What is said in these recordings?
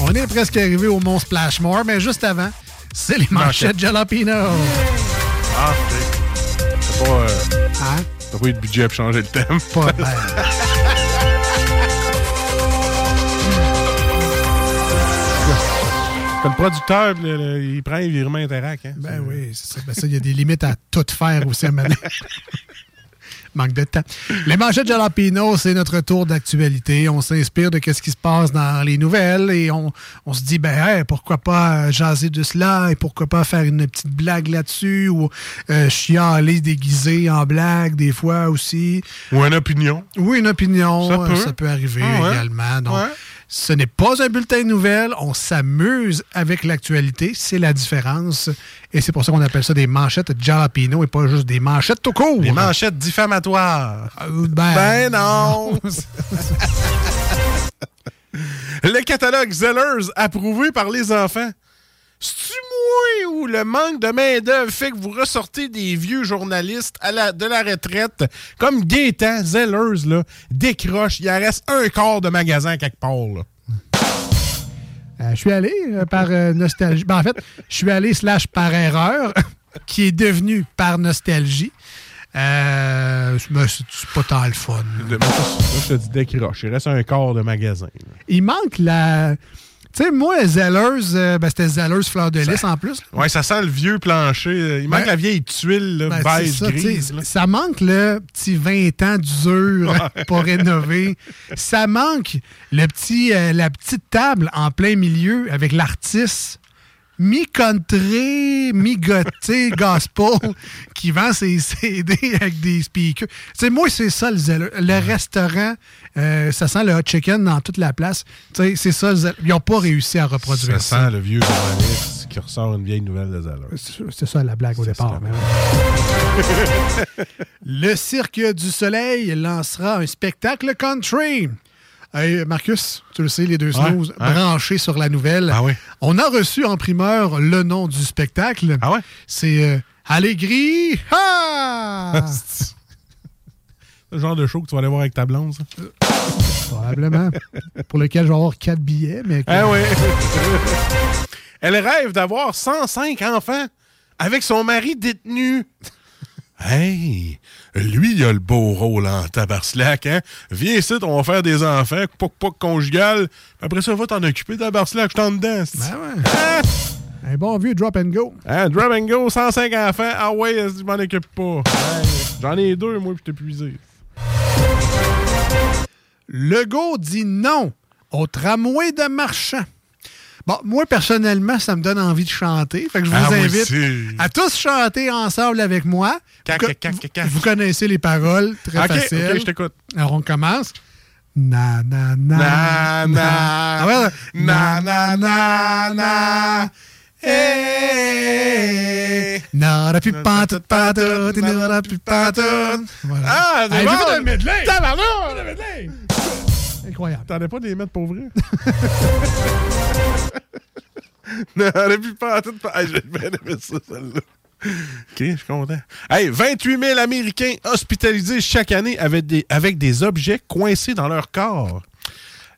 On est presque arrivé au Mont Splashmore, mais juste avant, c'est les manchettes Jalapino. Ah, ok. C'est pas. Euh, Hein? T'as pas eu de budget pour changer le thème. Pas ben. Comme producteur, le- le- il prend les virements Interac. Hein? Ben oui, c'est ça. Ben ça, il y a des limites à tout faire aussi à. Manque de temps. Les manchettes Jalapino, c'est notre tour d'actualité. On s'inspire de ce qui se passe dans les nouvelles et on, on se dit, ben, hey, pourquoi pas jaser de cela et pourquoi pas faire une petite blague là-dessus ou euh, chialer déguisé en blague des fois aussi. Ou une opinion. Oui, une opinion. Ça euh, peut. arriver Ah ouais. également. Donc, Ouais. Ce n'est pas un bulletin de nouvelles. On s'amuse avec l'actualité. C'est la différence. Et c'est pour ça qu'on appelle ça des manchettes jalapino et pas juste des manchettes tout court. Les manchettes diffamatoires. Euh, ben, Ben non! le catalogue Zellers approuvé par les enfants. C'est-tu moi ou le manque de main-d'œuvre fait que vous ressortez des vieux journalistes à la, de la retraite? Comme Gaétan, Zellers, là, décroche. Il en reste un quart de magasin quelque part. Là. Euh, je suis allé euh, par euh, nostalgie. Ben, en fait, je suis allé slash par erreur, qui est devenu par nostalgie. Euh, mais c'est pas tant le fun. Moi, je te dis décroche. Il reste un quart de magasin. là. Il manque la. Tu sais, moi, Zellers, euh, ben, c'était Zellers Fleur de Lys en plus. Ouais, ça sent le vieux plancher. Il manque Ben, la vieille tuile là, Ben, beige ça, grise. là. ça manque le petit 20 ans d'usure pour rénover. Ça manque le petit, euh, la petite table en plein milieu avec l'artiste mi-country, mi-gothique, gospel, qui vend ses CD avec des speakers. Tu sais, moi, c'est ça le zèle. Le restaurant, euh, ça sent le hot chicken dans toute la place. C'est ça le zèle. Ils n'ont pas réussi à reproduire Ça ça. sent le vieux journaliste qui ressort une vieille nouvelle de Zellers. C'est ça la blague au départ. ouais. Le Cirque du Soleil lancera un spectacle country. Hey, Marcus, tu le sais, les deux Ouais, ouais. branchés sur la nouvelle. Ah oui. On a reçu en primeur le nom du spectacle. Ah ouais? C'est euh, Allegri. Ha! C'est le genre de show que tu vas aller voir avec ta blonde, ça? Probablement. Pour lequel je vais avoir quatre billets. Mais Ah oui. Elle rêve d'avoir 105 enfants avec son mari détenu. Hey, lui, il a le beau rôle en tabarslac, hein? Viens ici, on va faire des enfants, poc poc conjugal. Après ça, va t'en occuper, tabarslac, je t'en dedans. Ben ouais. Ah! Un bon vieux drop and go. Hein, drop and go, 105 enfants. Ah ouais, je m'en occupe pas? Hey, J'en ai deux, moi, puis je épuisé. Legault dit non au tramway de marchand. Bon, moi, personnellement, ça me donne envie de chanter. Fait que je vous Ah, moi invite à tous chanter ensemble avec moi. Cac, vous, cac, cac, vous connaissez les paroles, très facile. ok, je t'écoute. Alors, on commence. Na, na, na, Na, na, Ah ouais, na, na, na, na. Hey. N'aura plus pantoute, pantoute, n'aura plus pantoute. Voilà. Ah, c'est bon! j'ai fait un medley! Tabarnak! Un medley! Incroyable. Pas de les mettre pour vrai? plus pas tout. Hey, j'ai bien aimé ça, celle-là. OK, je suis content. Hey, 28 000 Américains hospitalisés chaque année avec des, avec des objets coincés dans leur corps.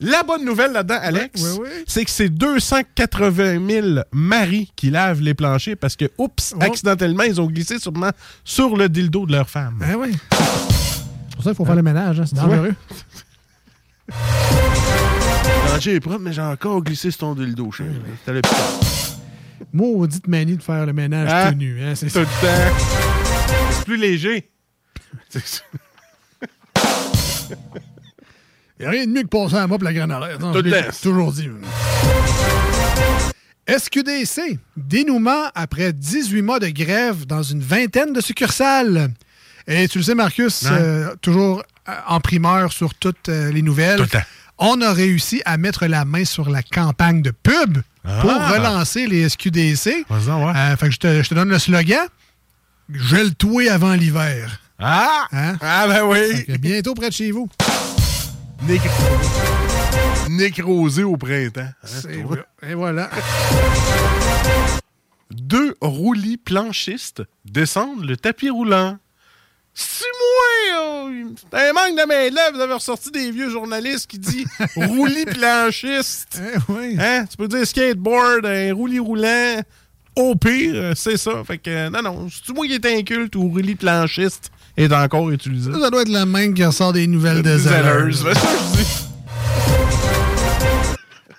La bonne nouvelle là-dedans, Alex, oui, oui. c'est que c'est 280 000 maris qui lavent les planchers parce que, oups, Oh. accidentellement, ils ont glissé sûrement sur le dildo de leur femme. Ben oui. C'est pour ça qu'il faut faire le ménage, hein, c'est dangereux. plancher est propre, mais j'ai encore glissé sur ton dildo, chérie. C'était le. Maudite manie de faire le ménage Hein? tout nu. Hein? C'est Tout le temps. C'est plus léger. C'est ça. Il n'y a rien de mieux que passer à moi pour la grenade. Tout le temps. toujours dit. SQDC, dénouement après 18 mois de grève dans une vingtaine de succursales. Et tu le sais, Marcus, euh, toujours euh, en primeur sur toutes euh, les nouvelles. Tout le temps. On a réussi à mettre la main sur la campagne de pub pour Ah. relancer les SQDC. Ouais. Euh, fait que je te, je te donne le slogan. Gèle-toi avant l'hiver. Ah! Hein? Ah, ben oui! Bientôt près de chez vous. Nécrosé. Nécrosé au printemps. hein. Et voilà. Deux roulis planchistes descendent le tapis roulant. C'est moi! oh, C'est un manque de main-d'œuvre. Vous avez ressorti des vieux journalistes qui disent roulis planchiste. Eh oui. Hein? Tu peux dire skateboard, un roulis roulant. Au pire, euh, c'est ça. Fait que, euh, non, non. C'est moi qui est inculte ou roulis planchiste est encore utilisé? Ça doit être la même qui ressort des nouvelles de Des.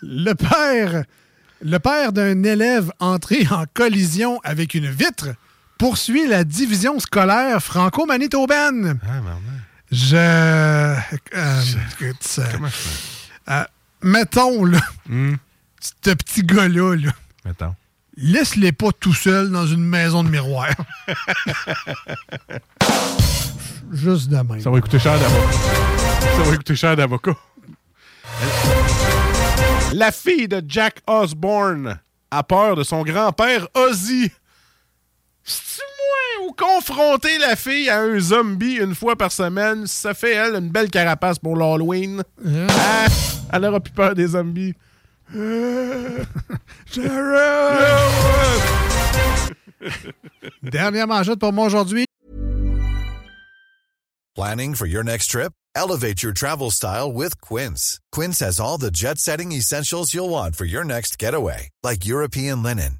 Le père, le père d'un élève entré en collision avec une vitre poursuit la division scolaire franco-manitobaine. Ah. Je. euh, ça- Comment je fais? euh, mettons, là, Hmm. ce petit gars-là, là, Mettons. laisse-les pas tout seul dans une maison de miroir. Juste de même. Ça va coûter cher d'avocat. Ça va coûter cher d'avocat. La fille de Jack Osborne a peur de son grand-père Ozzy. C'est-tu moi ou confronter la fille à un zombie une fois par semaine, ça fait, elle, une belle carapace pour l'Halloween? Hein? Ah, elle aura plus peur des zombies. Dernière manchette pour moi aujourd'hui. Planning for your next trip? Elevate your travel style with Quince. Quince has all the jet setting essentials you'll want for your next getaway, like European linen,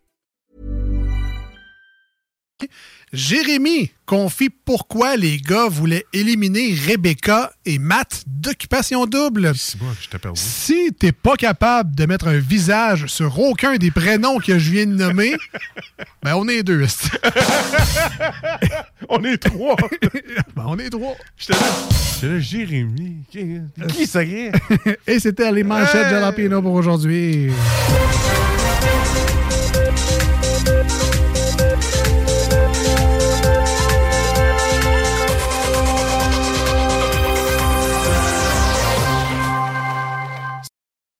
Jérémy confie pourquoi les gars voulaient éliminer Rebecca et Matt d'Occupation Double. Que je t'ai perdu. Si t'es pas capable de mettre un visage sur aucun des prénoms que je viens de nommer, ben on est deux. On est trois. ben on est trois. J'étais là. Jérémy. Qui, ça y est? Et c'était les manchettes de Jalapeno pour aujourd'hui.